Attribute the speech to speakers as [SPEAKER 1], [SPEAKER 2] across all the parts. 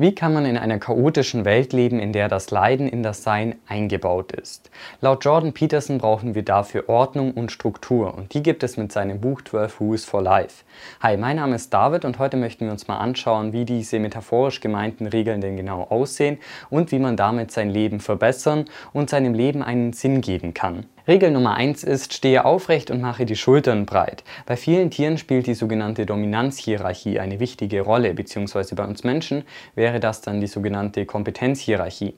[SPEAKER 1] Wie kann man in einer chaotischen Welt leben, in der das Leiden in das Sein eingebaut ist? Laut Jordan Peterson brauchen wir dafür Ordnung und Struktur und die gibt es mit seinem Buch 12 Rules for Life. Hi, mein Name ist David und heute möchten wir uns mal anschauen, wie diese metaphorisch gemeinten Regeln denn genau aussehen und wie man damit sein Leben verbessern und seinem Leben einen Sinn geben kann. Regel Nummer 1 ist, stehe aufrecht und mache die Schultern breit. Bei vielen Tieren spielt die sogenannte Dominanzhierarchie eine wichtige Rolle, beziehungsweise bei uns Menschen wäre das dann die sogenannte Kompetenzhierarchie.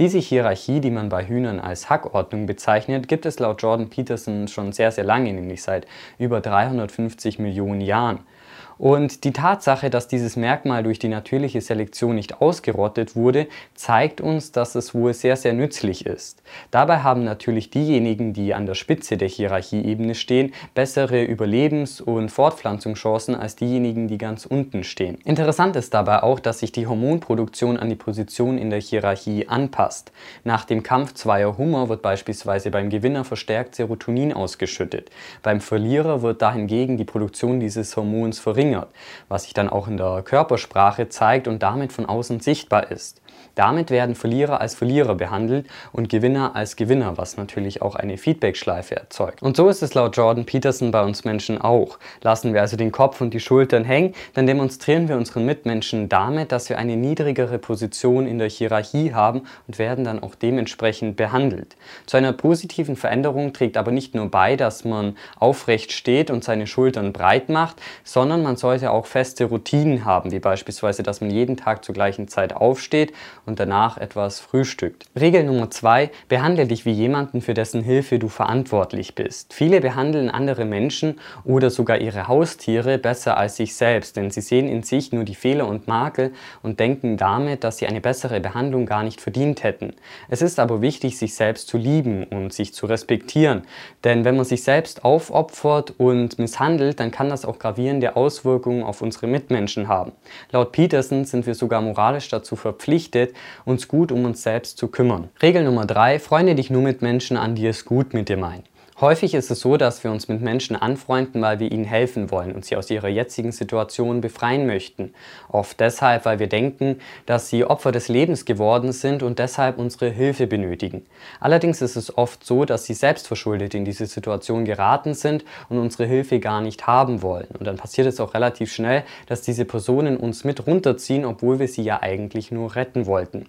[SPEAKER 1] Diese Hierarchie, die man bei Hühnern als Hackordnung bezeichnet, gibt es laut Jordan Peterson schon sehr, sehr lange, nämlich seit über 350 Millionen Jahren. Und die Tatsache, dass dieses Merkmal durch die natürliche Selektion nicht ausgerottet wurde, zeigt uns, dass es wohl sehr, sehr nützlich ist. Dabei haben natürlich diejenigen, die an der Spitze der Hierarchieebene stehen, bessere Überlebens- und Fortpflanzungschancen als diejenigen, die ganz unten stehen. Interessant ist dabei auch, dass sich die Hormonproduktion an die Position in der Hierarchie anpasst. Nach dem Kampf zweier Hummer wird beispielsweise beim Gewinner verstärkt Serotonin ausgeschüttet. Beim Verlierer wird dahingegen die Produktion dieses Hormons verringert verringert, was sich dann auch in der Körpersprache zeigt und damit von außen sichtbar ist. Damit werden Verlierer als Verlierer behandelt und Gewinner als Gewinner, was natürlich auch eine Feedbackschleife erzeugt. Und so ist es laut Jordan Peterson bei uns Menschen auch. Lassen wir also den Kopf und die Schultern hängen, dann demonstrieren wir unseren Mitmenschen damit, dass wir eine niedrigere Position in der Hierarchie haben und werden dann auch dementsprechend behandelt. Zu einer positiven Veränderung trägt aber nicht nur bei, dass man aufrecht steht und seine Schultern breit macht, sondern man sollte auch feste Routinen haben, wie beispielsweise, dass man jeden Tag zur gleichen Zeit aufsteht und danach etwas frühstückt. Regel Nummer zwei: Behandle dich wie jemanden, für dessen Hilfe du verantwortlich bist. Viele behandeln andere Menschen oder sogar ihre Haustiere besser als sich selbst, denn sie sehen in sich nur die Fehler und Makel und denken damit, dass sie eine bessere Behandlung gar nicht verdient hätten. Es ist aber wichtig, sich selbst zu lieben und sich zu respektieren, denn wenn man sich selbst aufopfert und misshandelt, dann kann das auch gravierende Auswirkungen auf unsere Mitmenschen haben. Laut Peterson sind wir sogar moralisch dazu verpflichtet, uns gut um uns selbst zu kümmern. Regel Nummer 3. Freunde dich nur mit Menschen an, die es gut mit dir meinen. Häufig ist es so, dass wir uns mit Menschen anfreunden, weil wir ihnen helfen wollen und sie aus ihrer jetzigen Situation befreien möchten. Oft deshalb, weil wir denken, dass sie Opfer des Lebens geworden sind und deshalb unsere Hilfe benötigen. Allerdings ist es oft so, dass sie selbst verschuldet in diese Situation geraten sind und unsere Hilfe gar nicht haben wollen. Und dann passiert es auch relativ schnell, dass diese Personen uns mit runterziehen, obwohl wir sie ja eigentlich nur retten wollten.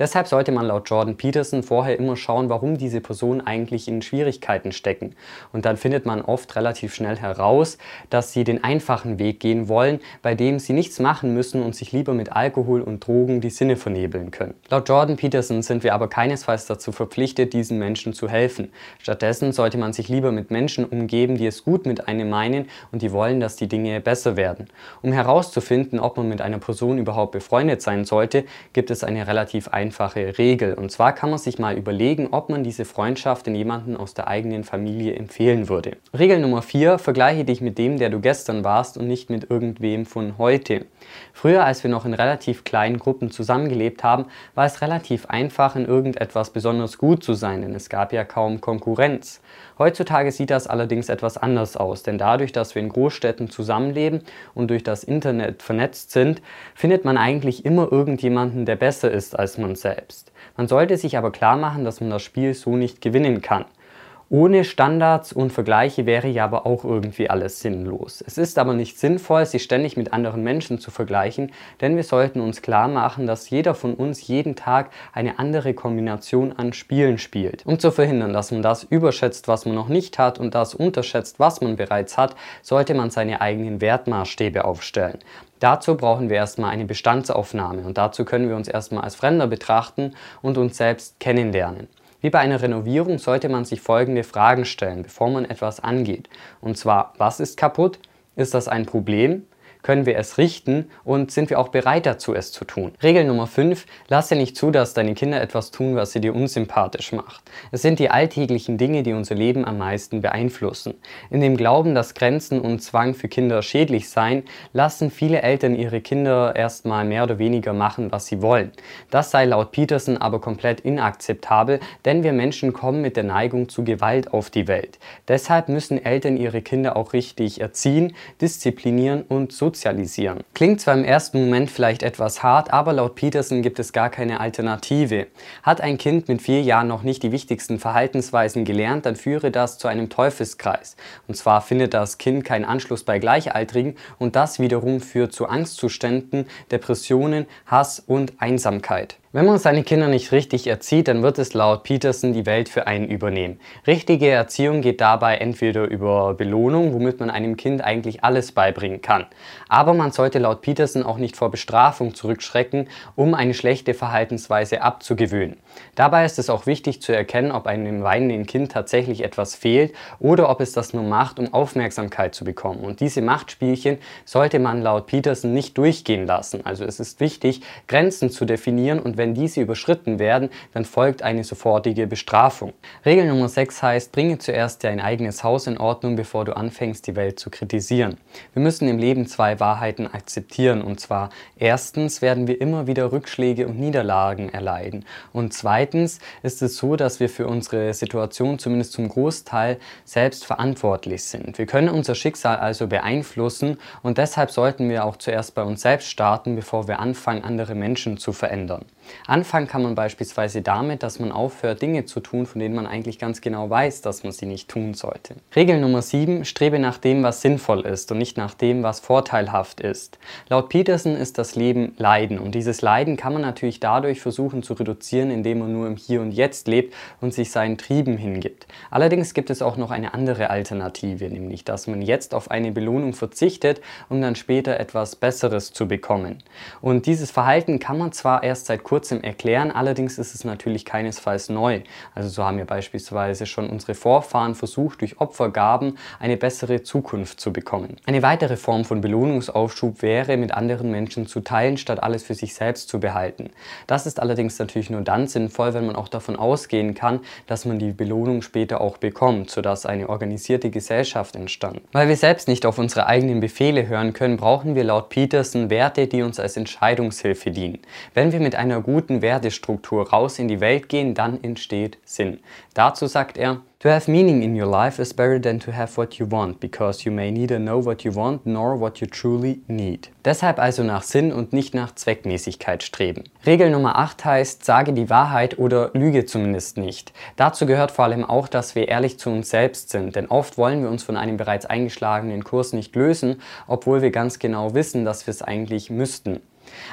[SPEAKER 1] Deshalb sollte man laut Jordan Peterson vorher immer schauen, warum diese Person eigentlich in Schwierigkeiten steckt stecken. Und dann findet man oft relativ schnell heraus, dass sie den einfachen Weg gehen wollen, bei dem sie nichts machen müssen und sich lieber mit Alkohol und Drogen die Sinne vernebeln können. Laut Jordan Peterson sind wir aber keinesfalls dazu verpflichtet, diesen Menschen zu helfen. Stattdessen sollte man sich lieber mit Menschen umgeben, die es gut mit einem meinen und die wollen, dass die Dinge besser werden. Um herauszufinden, ob man mit einer Person überhaupt befreundet sein sollte, gibt es eine relativ einfache Regel. Und zwar kann man sich mal überlegen, ob man diese Freundschaft in jemanden aus der eigenen Familie Familie empfehlen würde. Regel Nummer 4, vergleiche dich mit dem, der du gestern warst und nicht mit irgendwem von heute. Früher, als wir noch in relativ kleinen Gruppen zusammengelebt haben, war es relativ einfach, in irgendetwas besonders gut zu sein, denn es gab ja kaum Konkurrenz. Heutzutage sieht das allerdings etwas anders aus, denn dadurch, dass wir in Großstädten zusammenleben und durch das Internet vernetzt sind, findet man eigentlich immer irgendjemanden, der besser ist als man selbst. Man sollte sich aber klar machen, dass man das Spiel so nicht gewinnen kann. Ohne Standards und Vergleiche wäre ja aber auch irgendwie alles sinnlos. Es ist aber nicht sinnvoll, sich ständig mit anderen Menschen zu vergleichen, denn wir sollten uns klar machen, dass jeder von uns jeden Tag eine andere Kombination an Spielen spielt. Um zu verhindern, dass man das überschätzt, was man noch nicht hat und das unterschätzt, was man bereits hat, sollte man seine eigenen Wertmaßstäbe aufstellen. Dazu brauchen wir erstmal eine Bestandsaufnahme und dazu können wir uns erstmal als Fremder betrachten und uns selbst kennenlernen. Wie bei einer Renovierung sollte man sich folgende Fragen stellen, bevor man etwas angeht. Und zwar, was ist kaputt? Ist das ein Problem? Können wir es richten und sind wir auch bereit dazu, es zu tun. Regel Nummer 5, lasse nicht zu, dass deine Kinder etwas tun, was sie dir unsympathisch macht. Es sind die alltäglichen Dinge, die unser Leben am meisten beeinflussen. In dem Glauben, dass Grenzen und Zwang für Kinder schädlich seien, lassen viele Eltern ihre Kinder erstmal mehr oder weniger machen, was sie wollen. Das sei laut Peterson aber komplett inakzeptabel, denn wir Menschen kommen mit der Neigung zu Gewalt auf die Welt. Deshalb müssen Eltern ihre Kinder auch richtig erziehen, disziplinieren und sozialisieren sozialisieren. Klingt zwar im ersten Moment vielleicht etwas hart, aber laut Peterson gibt es gar keine Alternative. Hat ein Kind mit vier Jahren noch nicht die wichtigsten Verhaltensweisen gelernt, dann führe das zu einem Teufelskreis. Und zwar findet das Kind keinen Anschluss bei Gleichaltrigen und das wiederum führt zu Angstzuständen, Depressionen, Hass und Einsamkeit. Wenn man seine Kinder nicht richtig erzieht, dann wird es laut Peterson die Welt für einen übernehmen. Richtige Erziehung geht dabei entweder über Belohnung, womit man einem Kind eigentlich alles beibringen kann. Aber man sollte laut Peterson auch nicht vor Bestrafung zurückschrecken, um eine schlechte Verhaltensweise abzugewöhnen. Dabei ist es auch wichtig zu erkennen, ob einem weinenden Kind tatsächlich etwas fehlt oder ob es das nur macht, um Aufmerksamkeit zu bekommen. Und diese Machtspielchen sollte man laut Peterson nicht durchgehen lassen. Also es ist wichtig, Grenzen zu definieren und wenn wenn diese überschritten werden, dann folgt eine sofortige Bestrafung. Regel Nummer 6 heißt, bringe zuerst dein eigenes Haus in Ordnung, bevor du anfängst, die Welt zu kritisieren. Wir müssen im Leben zwei Wahrheiten akzeptieren und zwar erstens werden wir immer wieder Rückschläge und Niederlagen erleiden und zweitens ist es so, dass wir für unsere Situation zumindest zum Großteil selbst verantwortlich sind. Wir können unser Schicksal also beeinflussen und deshalb sollten wir auch zuerst bei uns selbst starten, bevor wir anfangen, andere Menschen zu verändern. Anfangen kann man beispielsweise damit, dass man aufhört, Dinge zu tun, von denen man eigentlich ganz genau weiß, dass man sie nicht tun sollte. Regel Nummer 7. Strebe nach dem, was sinnvoll ist und nicht nach dem, was vorteilhaft ist. Laut Peterson ist das Leben Leiden und dieses Leiden kann man natürlich dadurch versuchen zu reduzieren, indem man nur im Hier und Jetzt lebt und sich seinen Trieben hingibt. Allerdings gibt es auch noch eine andere Alternative, nämlich dass man jetzt auf eine Belohnung verzichtet, um dann später etwas Besseres zu bekommen. Und dieses Verhalten kann man zwar erst seit kurzem kurzem erklären. Allerdings ist es natürlich keinesfalls neu. Also so haben wir beispielsweise schon unsere Vorfahren versucht, durch Opfergaben eine bessere Zukunft zu bekommen. Eine weitere Form von Belohnungsaufschub wäre, mit anderen Menschen zu teilen, statt alles für sich selbst zu behalten. Das ist allerdings natürlich nur dann sinnvoll, wenn man auch davon ausgehen kann, dass man die Belohnung später auch bekommt, sodass eine organisierte Gesellschaft entstand. Weil wir selbst nicht auf unsere eigenen Befehle hören können, brauchen wir laut Peterson Werte, die uns als Entscheidungshilfe dienen. Wenn wir mit einer guten Wertestruktur raus in die Welt gehen, dann entsteht Sinn. Dazu sagt er, To have meaning in your life is better than to have what you want, because you may neither know what you want nor what you truly need. Deshalb also nach Sinn und nicht nach Zweckmäßigkeit streben. Regel Nummer 8 heißt, sage die Wahrheit oder lüge zumindest nicht. Dazu gehört vor allem auch, dass wir ehrlich zu uns selbst sind, denn oft wollen wir uns von einem bereits eingeschlagenen Kurs nicht lösen, obwohl wir ganz genau wissen, dass wir es eigentlich müssten.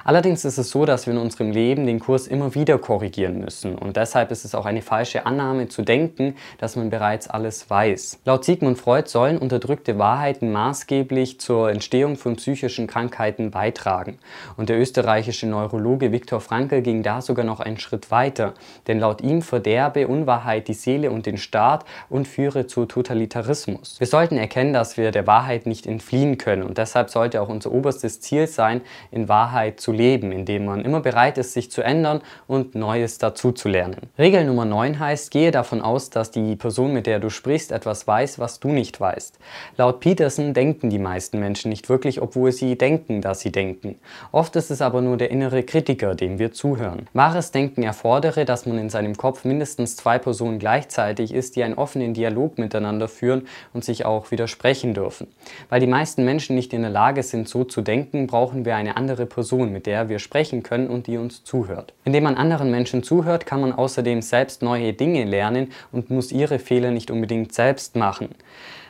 [SPEAKER 1] Allerdings ist es so, dass wir in unserem Leben den Kurs immer wieder korrigieren müssen und deshalb ist es auch eine falsche Annahme zu denken, dass man bereits alles weiß. Laut Sigmund Freud sollen unterdrückte Wahrheiten maßgeblich zur Entstehung von psychischen Krankheiten beitragen. Und der österreichische Neurologe Viktor Frankl ging da sogar noch einen Schritt weiter, denn laut ihm verderbe Unwahrheit die Seele und den Staat und führe zu Totalitarismus. Wir sollten erkennen, dass wir der Wahrheit nicht entfliehen können und deshalb sollte auch unser oberstes Ziel sein, in Wahrheit Freiheit zu leben, indem man immer bereit ist, sich zu ändern und Neues dazuzulernen. Regel Nummer 9 heißt, gehe davon aus, dass die Person, mit der du sprichst, etwas weiß, was du nicht weißt. Laut Peterson denken die meisten Menschen nicht wirklich, obwohl sie denken, dass sie denken. Oft ist es aber nur der innere Kritiker, dem wir zuhören. Wahres Denken erfordere, dass man in seinem Kopf mindestens zwei Personen gleichzeitig ist, die einen offenen Dialog miteinander führen und sich auch widersprechen dürfen. Weil die meisten Menschen nicht in der Lage sind, so zu denken, brauchen wir eine andere Person Person, mit der wir sprechen können und die uns zuhört. Indem man anderen Menschen zuhört, kann man außerdem selbst neue Dinge lernen und muss ihre Fehler nicht unbedingt selbst machen.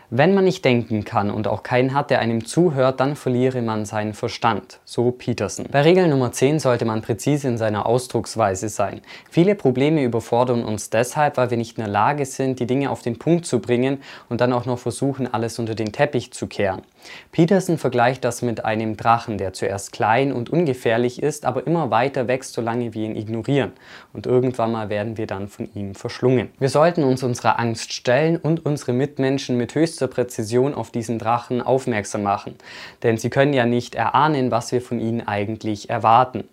[SPEAKER 1] Wenn man nicht denken kann und auch keinen hat, der einem zuhört, dann verliere man seinen Verstand, so Peterson. Bei Regel Nummer 10 sollte man präzise in seiner Ausdrucksweise sein. Viele Probleme überfordern uns deshalb, weil wir nicht in der Lage sind, die Dinge auf den Punkt zu bringen und dann auch noch versuchen, alles unter den Teppich zu kehren. Peterson vergleicht das mit einem Drachen, der zuerst klein und ungefährlich ist, aber immer weiter wächst, solange wir ihn ignorieren. Und irgendwann mal werden wir dann von ihm verschlungen. Wir sollten uns unserer Angst stellen und unsere Mitmenschen mit höchster Präzision auf diesen Drachen aufmerksam machen. Denn sie können ja nicht erahnen, was wir von ihnen eigentlich erwarten.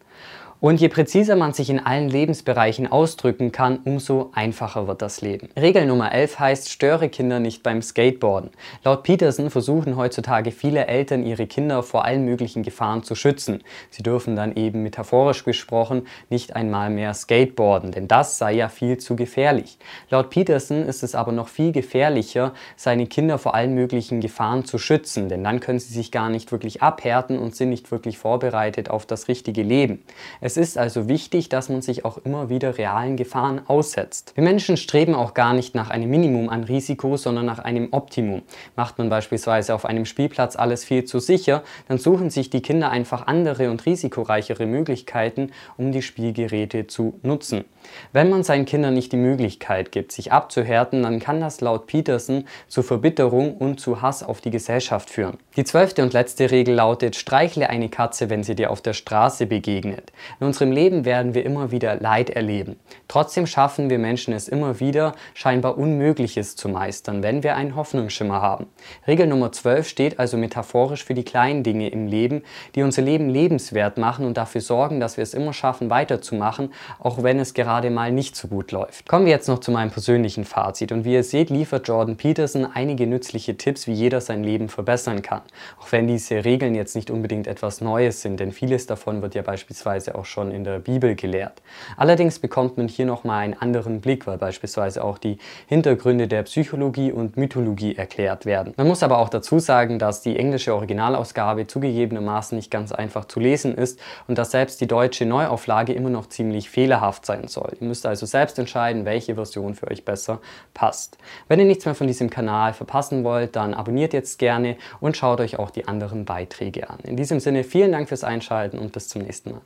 [SPEAKER 1] Und je präziser man sich in allen Lebensbereichen ausdrücken kann, umso einfacher wird das Leben. Regel Nummer 11 heißt, störe Kinder nicht beim Skateboarden. Laut Peterson versuchen heutzutage viele Eltern ihre Kinder vor allen möglichen Gefahren zu schützen. Sie dürfen dann eben metaphorisch gesprochen nicht einmal mehr skateboarden, denn das sei ja viel zu gefährlich. Laut Peterson ist es aber noch viel gefährlicher, seine Kinder vor allen möglichen Gefahren zu schützen, denn dann können sie sich gar nicht wirklich abhärten und sind nicht wirklich vorbereitet auf das richtige Leben. Es ist also wichtig, dass man sich auch immer wieder realen Gefahren aussetzt. Wir Menschen streben auch gar nicht nach einem Minimum an Risiko, sondern nach einem Optimum. Macht man beispielsweise auf einem Spielplatz alles viel zu sicher, dann suchen sich die Kinder einfach andere und risikoreichere Möglichkeiten, um die Spielgeräte zu nutzen. Wenn man seinen Kindern nicht die Möglichkeit gibt, sich abzuhärten, dann kann das laut Peterson zu Verbitterung und zu Hass auf die Gesellschaft führen. Die zwölfte und letzte Regel lautet, streichle eine Katze, wenn sie dir auf der Straße begegnet. In unserem Leben werden wir immer wieder Leid erleben. Trotzdem schaffen wir Menschen es immer wieder, scheinbar Unmögliches zu meistern, wenn wir einen Hoffnungsschimmer haben. Regel Nummer 12 steht also metaphorisch für die kleinen Dinge im Leben, die unser Leben lebenswert machen und dafür sorgen, dass wir es immer schaffen, weiterzumachen, auch wenn es gerade mal nicht so gut läuft. Kommen wir jetzt noch zu meinem persönlichen Fazit. Und wie ihr seht, liefert Jordan Peterson einige nützliche Tipps, wie jeder sein Leben verbessern kann. Auch wenn diese Regeln jetzt nicht unbedingt etwas Neues sind, denn vieles davon wird ja beispielsweise auch schon in der Bibel gelehrt. Allerdings bekommt man hier nochmal einen anderen Blick, weil beispielsweise auch die Hintergründe der Psychologie und Mythologie erklärt werden. Man muss aber auch dazu sagen, dass die englische Originalausgabe zugegebenermaßen nicht ganz einfach zu lesen ist und dass selbst die deutsche Neuauflage immer noch ziemlich fehlerhaft sein soll. Ihr müsst also selbst entscheiden, welche Version für euch besser passt. Wenn ihr nichts mehr von diesem Kanal verpassen wollt, dann abonniert jetzt gerne und schaut euch auch die anderen Beiträge an. In diesem Sinne vielen Dank fürs Einschalten und bis zum nächsten Mal.